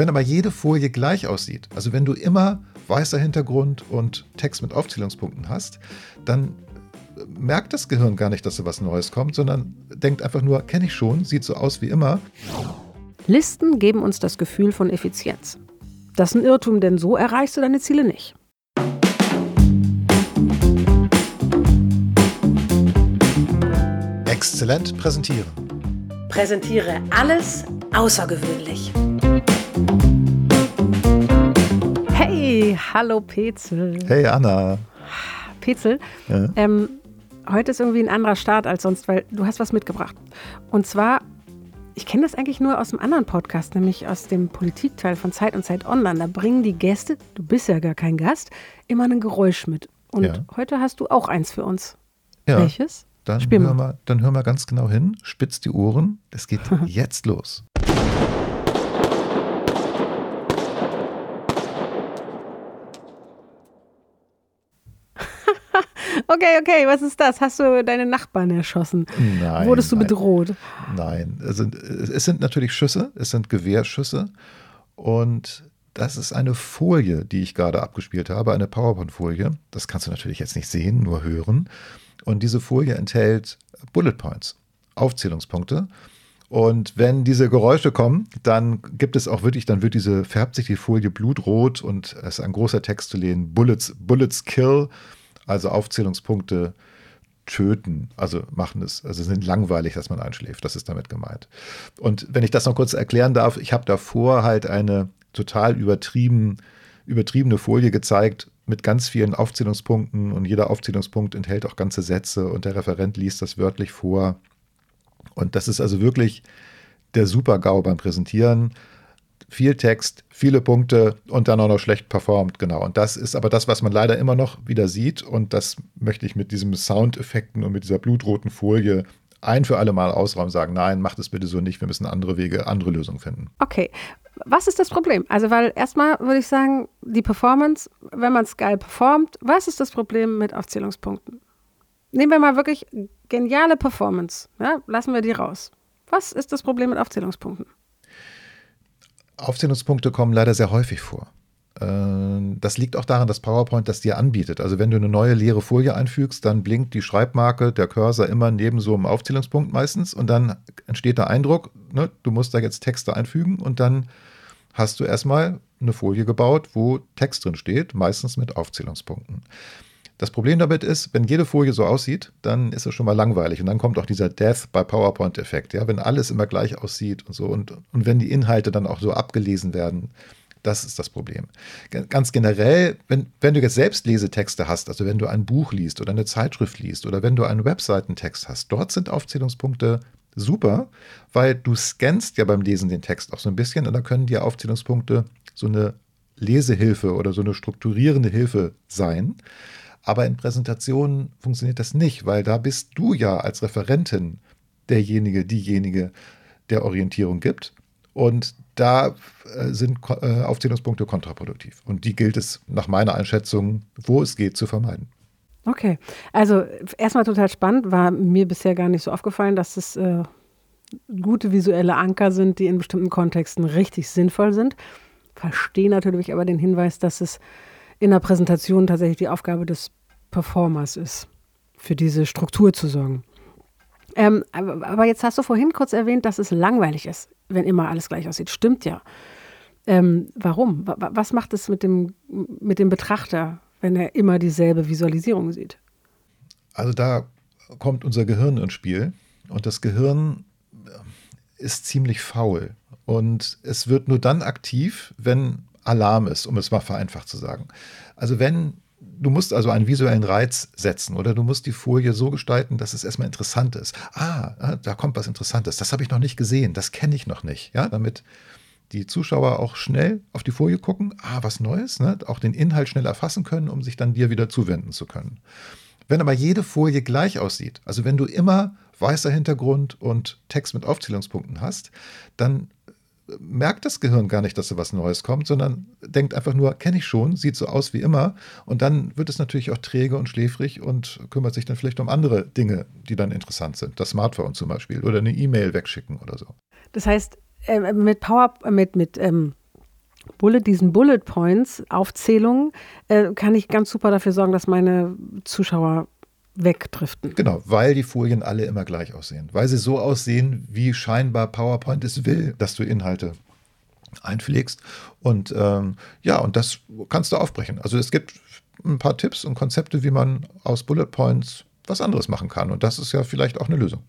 Wenn aber jede Folie gleich aussieht, also wenn du immer weißer Hintergrund und Text mit Aufzählungspunkten hast, dann merkt das Gehirn gar nicht, dass da was Neues kommt, sondern denkt einfach nur, kenne ich schon, sieht so aus wie immer. Listen geben uns das Gefühl von Effizienz. Das ist ein Irrtum, denn so erreichst du deine Ziele nicht. Exzellent präsentieren. Präsentiere alles außergewöhnlich. Hallo Petzel. Hey Anna. Petzel, ja. ähm, heute ist irgendwie ein anderer Start als sonst, weil du hast was mitgebracht. Und zwar, ich kenne das eigentlich nur aus einem anderen Podcast, nämlich aus dem Politikteil von Zeit und Zeit Online. Da bringen die Gäste, du bist ja gar kein Gast, immer ein Geräusch mit. Und ja. heute hast du auch eins für uns. Ja. Welches? Dann Spiel hör mal, dann hör mal ganz genau hin, spitz die Ohren. Es geht jetzt los. Okay, okay, was ist das? Hast du deine Nachbarn erschossen? Nein. Wurdest du nein, bedroht? Nein, es sind, es sind natürlich Schüsse, es sind Gewehrschüsse und das ist eine Folie, die ich gerade abgespielt habe, eine PowerPoint-Folie. Das kannst du natürlich jetzt nicht sehen, nur hören. Und diese Folie enthält Bullet Points, Aufzählungspunkte. Und wenn diese Geräusche kommen, dann gibt es auch wirklich, dann wird diese, färbt sich die Folie blutrot und es ist ein großer Text zu lesen, Bullets, Bullets kill, also Aufzählungspunkte töten, also machen es, also sind langweilig, dass man einschläft, das ist damit gemeint. Und wenn ich das noch kurz erklären darf, ich habe davor halt eine total übertrieben, übertriebene Folie gezeigt mit ganz vielen Aufzählungspunkten und jeder Aufzählungspunkt enthält auch ganze Sätze und der Referent liest das wörtlich vor. Und das ist also wirklich der Super-GAU beim Präsentieren. Viel Text, viele Punkte und dann auch noch schlecht performt, genau. Und das ist aber das, was man leider immer noch wieder sieht. Und das möchte ich mit diesen Soundeffekten und mit dieser blutroten Folie ein für alle Mal ausräumen, sagen, nein, macht es bitte so nicht, wir müssen andere Wege, andere Lösungen finden. Okay, was ist das Problem? Also, weil erstmal würde ich sagen, die Performance, wenn man es geil performt, was ist das Problem mit Aufzählungspunkten? Nehmen wir mal wirklich geniale Performance, ja? lassen wir die raus. Was ist das Problem mit Aufzählungspunkten? Aufzählungspunkte kommen leider sehr häufig vor. Äh, das liegt auch daran, dass PowerPoint das dir anbietet. Also wenn du eine neue leere Folie einfügst, dann blinkt die Schreibmarke, der Cursor immer neben so einem Aufzählungspunkt meistens und dann entsteht der Eindruck, ne, du musst da jetzt Texte einfügen und dann hast du erstmal eine Folie gebaut, wo Text drin steht, meistens mit Aufzählungspunkten. Das Problem damit ist, wenn jede Folie so aussieht, dann ist es schon mal langweilig. Und dann kommt auch dieser Death by PowerPoint-Effekt, ja, wenn alles immer gleich aussieht und so. Und, und wenn die Inhalte dann auch so abgelesen werden, das ist das Problem. Ganz generell, wenn, wenn du jetzt selbst Lesetexte hast, also wenn du ein Buch liest oder eine Zeitschrift liest oder wenn du einen Webseitentext hast, dort sind Aufzählungspunkte super, weil du scannst ja beim Lesen den Text auch so ein bisschen und da können dir Aufzählungspunkte so eine Lesehilfe oder so eine strukturierende Hilfe sein. Aber in Präsentationen funktioniert das nicht, weil da bist du ja als Referentin derjenige, diejenige, der Orientierung gibt. Und da äh, sind äh, Aufzählungspunkte kontraproduktiv. Und die gilt es nach meiner Einschätzung, wo es geht, zu vermeiden. Okay, also erstmal total spannend, war mir bisher gar nicht so aufgefallen, dass es äh, gute visuelle Anker sind, die in bestimmten Kontexten richtig sinnvoll sind. Verstehe natürlich aber den Hinweis, dass es in der Präsentation tatsächlich die Aufgabe des Performers ist, für diese Struktur zu sorgen. Ähm, aber, jetzt hast du vorhin kurz erwähnt, dass es langweilig ist, wenn immer alles gleich aussieht. Stimmt ja. Ähm, warum? Was macht es mit dem, mit dem Betrachter, wenn er immer dieselbe Visualisierung sieht? Also da kommt unser Gehirn ins Spiel und das Gehirn äh, ist ziemlich faul und es wird nur dann aktiv, wenn Alarm ist, um es mal vereinfacht zu sagen. Also wenn du musst also einen visuellen Reiz setzen oder du musst die Folie so gestalten, dass es erstmal interessant ist. Ah, ah da kommt was Interessantes. Das habe ich noch nicht gesehen. Das kenne ich noch nicht. Ja, damit die Zuschauer auch schnell auf die Folie gucken. Ah, was Neues. Ne? Auch den Inhalt schnell erfassen können, um sich dann dir wieder zuwenden zu können. Wenn aber jede Folie gleich aussieht, also wenn du immer weißer Hintergrund und Text mit Aufzählungspunkten hast, dann merkt das Gehirn gar nicht, dass da was Neues kommt, sondern denkt einfach nur, kenne ich schon, sieht so aus wie immer. Und dann wird es natürlich auch träge und schläfrig und kümmert sich dann vielleicht um andere Dinge, die dann interessant sind. Das Smartphone zum Beispiel oder eine E-Mail wegschicken oder so. Das heißt, äh, mit Power, mit, mit ähm, Bullet, diesen Bullet Points, Aufzählungen, äh, kann ich ganz super dafür sorgen, dass meine Zuschauer wegdriften. Genau, weil die Folien alle immer gleich aussehen. Weil sie so aussehen, wie scheinbar PowerPoint es will, dass du Inhalte einpflegst. Und ähm, ja, und das kannst du aufbrechen. Also es gibt ein paar Tipps und Konzepte, wie man aus Bullet Points was anderes machen kann. Und das ist ja vielleicht auch eine Lösung.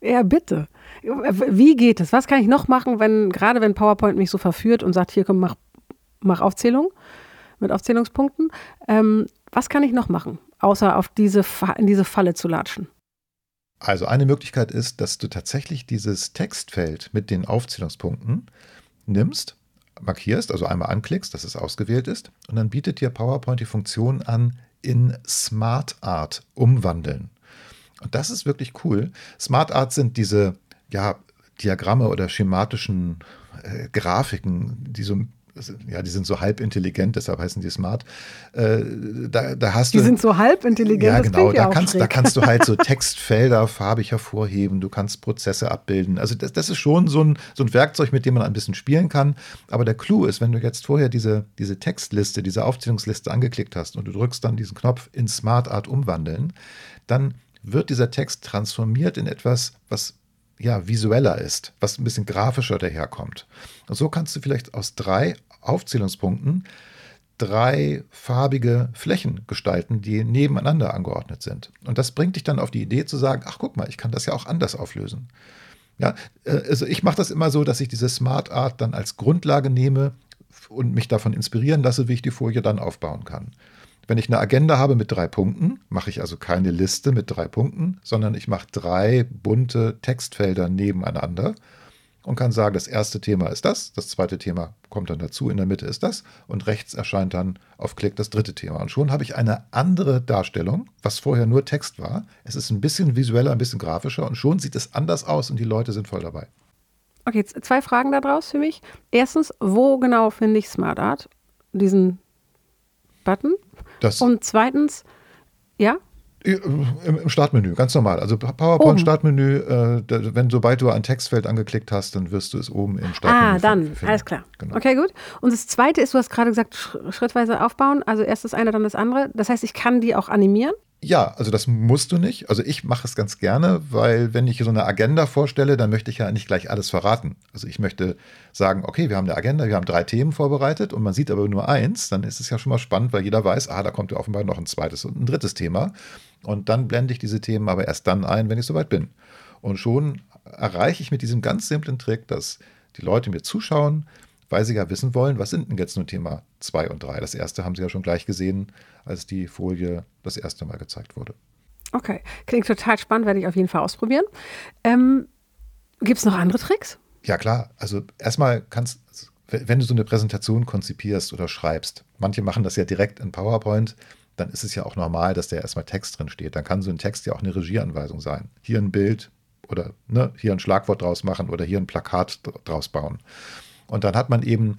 Ja, bitte. Wie geht es? Was kann ich noch machen, wenn, gerade wenn PowerPoint mich so verführt und sagt, hier komm, mach, mach Aufzählung mit Aufzählungspunkten. Ähm, was kann ich noch machen, außer auf diese, in diese Falle zu latschen? Also eine Möglichkeit ist, dass du tatsächlich dieses Textfeld mit den Aufzählungspunkten nimmst, markierst, also einmal anklickst, dass es ausgewählt ist, und dann bietet dir PowerPoint die Funktion an, in Smart Art umwandeln. Und das ist wirklich cool. Smart Art sind diese ja, Diagramme oder schematischen äh, Grafiken, die so ja, die sind so halb intelligent, deshalb heißen die smart. Äh, da, da hast die du, sind so halb intelligent. Ja, genau. Da kannst, da kannst du halt so Textfelder farbig hervorheben. Du kannst Prozesse abbilden. Also das, das ist schon so ein, so ein Werkzeug, mit dem man ein bisschen spielen kann. Aber der Clou ist, wenn du jetzt vorher diese, diese Textliste, diese Aufzählungsliste angeklickt hast und du drückst dann diesen Knopf in Smart Art umwandeln, dann wird dieser Text transformiert in etwas, was ja, visueller ist, was ein bisschen grafischer daherkommt. Und so kannst du vielleicht aus drei Aufzählungspunkten drei farbige Flächen gestalten, die nebeneinander angeordnet sind. Und das bringt dich dann auf die Idee zu sagen, ach guck mal, ich kann das ja auch anders auflösen. Ja, äh, also ich mache das immer so, dass ich diese Smart Art dann als Grundlage nehme und mich davon inspirieren lasse, wie ich die Folie dann aufbauen kann. Wenn ich eine Agenda habe mit drei Punkten, mache ich also keine Liste mit drei Punkten, sondern ich mache drei bunte Textfelder nebeneinander und kann sagen, das erste Thema ist das, das zweite Thema kommt dann dazu, in der Mitte ist das und rechts erscheint dann auf Klick das dritte Thema. Und schon habe ich eine andere Darstellung, was vorher nur Text war. Es ist ein bisschen visueller, ein bisschen grafischer und schon sieht es anders aus und die Leute sind voll dabei. Okay, zwei Fragen daraus für mich. Erstens, wo genau finde ich Smart Art? Diesen Button? Das und zweitens, ja? Im Startmenü, ganz normal. Also PowerPoint-Startmenü, äh, wenn sobald du ein Textfeld angeklickt hast, dann wirst du es oben im Startmenü Ah, dann, finden. alles klar. Genau. Okay, gut. Und das zweite ist, du hast gerade gesagt, schrittweise aufbauen. Also erst das eine, dann das andere. Das heißt, ich kann die auch animieren? Ja, also das musst du nicht. Also ich mache es ganz gerne, weil wenn ich so eine Agenda vorstelle, dann möchte ich ja nicht gleich alles verraten. Also ich möchte sagen, okay, wir haben eine Agenda, wir haben drei Themen vorbereitet und man sieht aber nur eins, dann ist es ja schon mal spannend, weil jeder weiß, ah, da kommt ja offenbar noch ein zweites und ein drittes Thema. Und dann blende ich diese Themen aber erst dann ein, wenn ich soweit bin. Und schon erreiche ich mit diesem ganz simplen Trick, dass die Leute mir zuschauen, weil sie ja wissen wollen, was sind denn jetzt nur Thema 2 und 3. Das erste haben sie ja schon gleich gesehen, als die Folie das erste Mal gezeigt wurde. Okay, klingt total spannend, werde ich auf jeden Fall ausprobieren. Ähm, Gibt es noch andere Tricks? Ja, klar. Also erstmal kannst, wenn du so eine Präsentation konzipierst oder schreibst, manche machen das ja direkt in PowerPoint, dann ist es ja auch normal, dass da erstmal Text drin steht. Dann kann so ein Text ja auch eine Regieanweisung sein. Hier ein Bild oder ne, hier ein Schlagwort draus machen oder hier ein Plakat draus bauen. Und dann hat man eben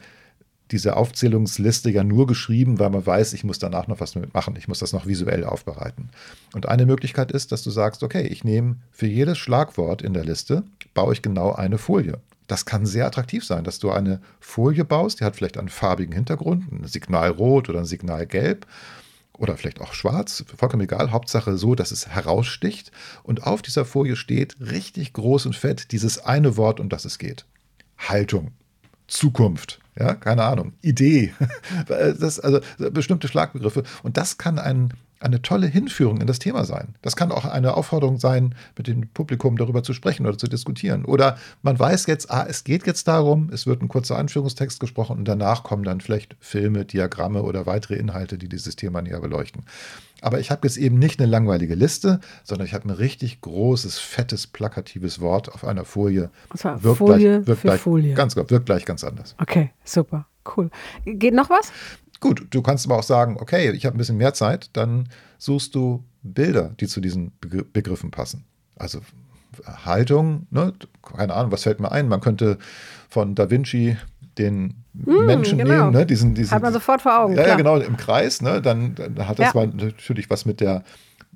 diese Aufzählungsliste ja nur geschrieben, weil man weiß, ich muss danach noch was damit machen. Ich muss das noch visuell aufbereiten. Und eine Möglichkeit ist, dass du sagst, okay, ich nehme für jedes Schlagwort in der Liste, baue ich genau eine Folie. Das kann sehr attraktiv sein, dass du eine Folie baust, die hat vielleicht einen farbigen Hintergrund, ein Signal rot oder ein Signal gelb oder vielleicht auch schwarz, vollkommen egal, Hauptsache so, dass es heraussticht und auf dieser Folie steht richtig groß und fett dieses eine Wort, um das es geht. Haltung. Zukunft, ja, keine Ahnung, Idee, das, also bestimmte Schlagbegriffe. Und das kann ein, eine tolle Hinführung in das Thema sein. Das kann auch eine Aufforderung sein, mit dem Publikum darüber zu sprechen oder zu diskutieren. Oder man weiß jetzt, ah, es geht jetzt darum, es wird ein kurzer Anführungstext gesprochen und danach kommen dann vielleicht Filme, Diagramme oder weitere Inhalte, die dieses Thema näher beleuchten. Aber ich habe jetzt eben nicht eine langweilige Liste, sondern ich habe ein richtig großes, fettes, plakatives Wort auf einer Folie. Und zwar wirkt Folie gleich, wirkt für gleich, Folie. Ganz genau, wirkt gleich ganz anders. Okay, super, cool. Geht noch was? Gut, du kannst aber auch sagen, okay, ich habe ein bisschen mehr Zeit, dann suchst du Bilder, die zu diesen Begriffen passen. Also Haltung, ne? keine Ahnung, was fällt mir ein? Man könnte von Da Vinci den mm, Menschen genau. nehmen, ne? diesen, diesen, hat man sofort vor Augen. Ja, ja genau, im Kreis, ne? dann, dann hat das ja. natürlich was mit der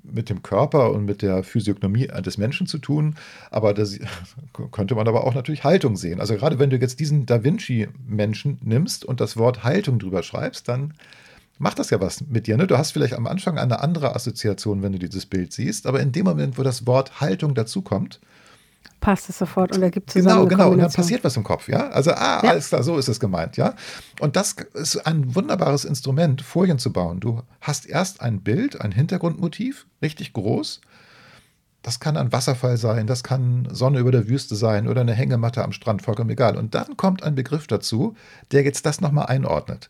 mit dem Körper und mit der Physiognomie des Menschen zu tun, aber das könnte man aber auch natürlich Haltung sehen. Also gerade wenn du jetzt diesen Da Vinci-Menschen nimmst und das Wort Haltung drüber schreibst, dann macht das ja was mit dir. Ne? Du hast vielleicht am Anfang eine andere Assoziation, wenn du dieses Bild siehst, aber in dem Moment, wo das Wort Haltung dazukommt, passt es sofort und ergibt zusammen Genau, genau. Und dann passiert was im Kopf, ja. Also, ah, ja. alles klar, so ist es gemeint, ja. Und das ist ein wunderbares Instrument, Folien zu bauen. Du hast erst ein Bild, ein Hintergrundmotiv, richtig groß. Das kann ein Wasserfall sein, das kann Sonne über der Wüste sein oder eine Hängematte am Strand, vollkommen egal. Und dann kommt ein Begriff dazu, der jetzt das nochmal einordnet.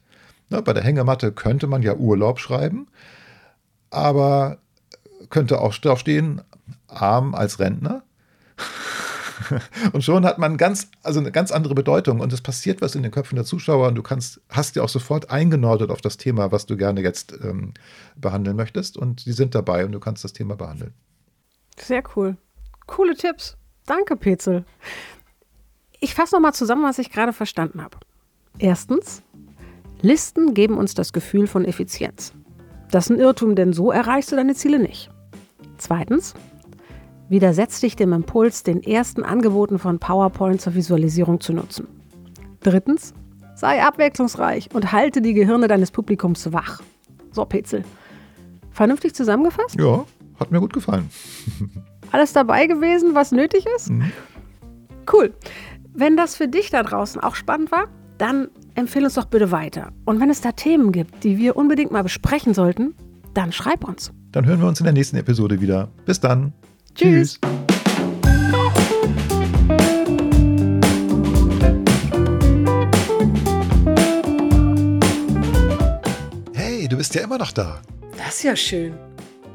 Ne, bei der Hängematte könnte man ja Urlaub schreiben, aber könnte auch draufstehen, arm als Rentner. und schon hat man ganz, also eine ganz andere Bedeutung und es passiert was in den Köpfen der Zuschauer und du kannst, hast ja auch sofort eingenordet auf das Thema, was du gerne jetzt ähm, behandeln möchtest und die sind dabei und du kannst das Thema behandeln. Sehr cool. Coole Tipps. Danke, Petzel. Ich fasse nochmal zusammen, was ich gerade verstanden habe. Erstens, Listen geben uns das Gefühl von Effizienz. Das ist ein Irrtum, denn so erreichst du deine Ziele nicht. Zweitens, Widersetz dich dem Impuls, den ersten Angeboten von PowerPoint zur Visualisierung zu nutzen. Drittens, sei abwechslungsreich und halte die Gehirne deines Publikums wach. So, Petzel. Vernünftig zusammengefasst? Ja, hat mir gut gefallen. Alles dabei gewesen, was nötig ist? Mhm. Cool. Wenn das für dich da draußen auch spannend war, dann empfehle uns doch bitte weiter. Und wenn es da Themen gibt, die wir unbedingt mal besprechen sollten, dann schreib uns. Dann hören wir uns in der nächsten Episode wieder. Bis dann. Tschüss. Hey, du bist ja immer noch da. Das ist ja schön.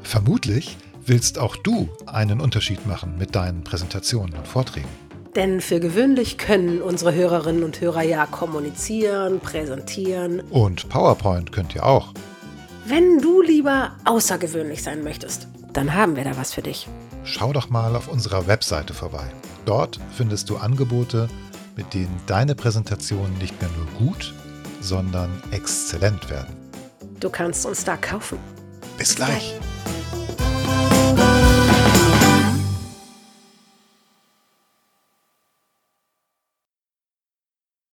Vermutlich willst auch du einen Unterschied machen mit deinen Präsentationen und Vorträgen. Denn für gewöhnlich können unsere Hörerinnen und Hörer ja kommunizieren, präsentieren. Und PowerPoint könnt ihr auch. Wenn du lieber außergewöhnlich sein möchtest, dann haben wir da was für dich schau doch mal auf unserer Webseite vorbei. Dort findest du Angebote, mit denen deine Präsentationen nicht mehr nur gut, sondern exzellent werden. Du kannst uns da kaufen. Bis gleich.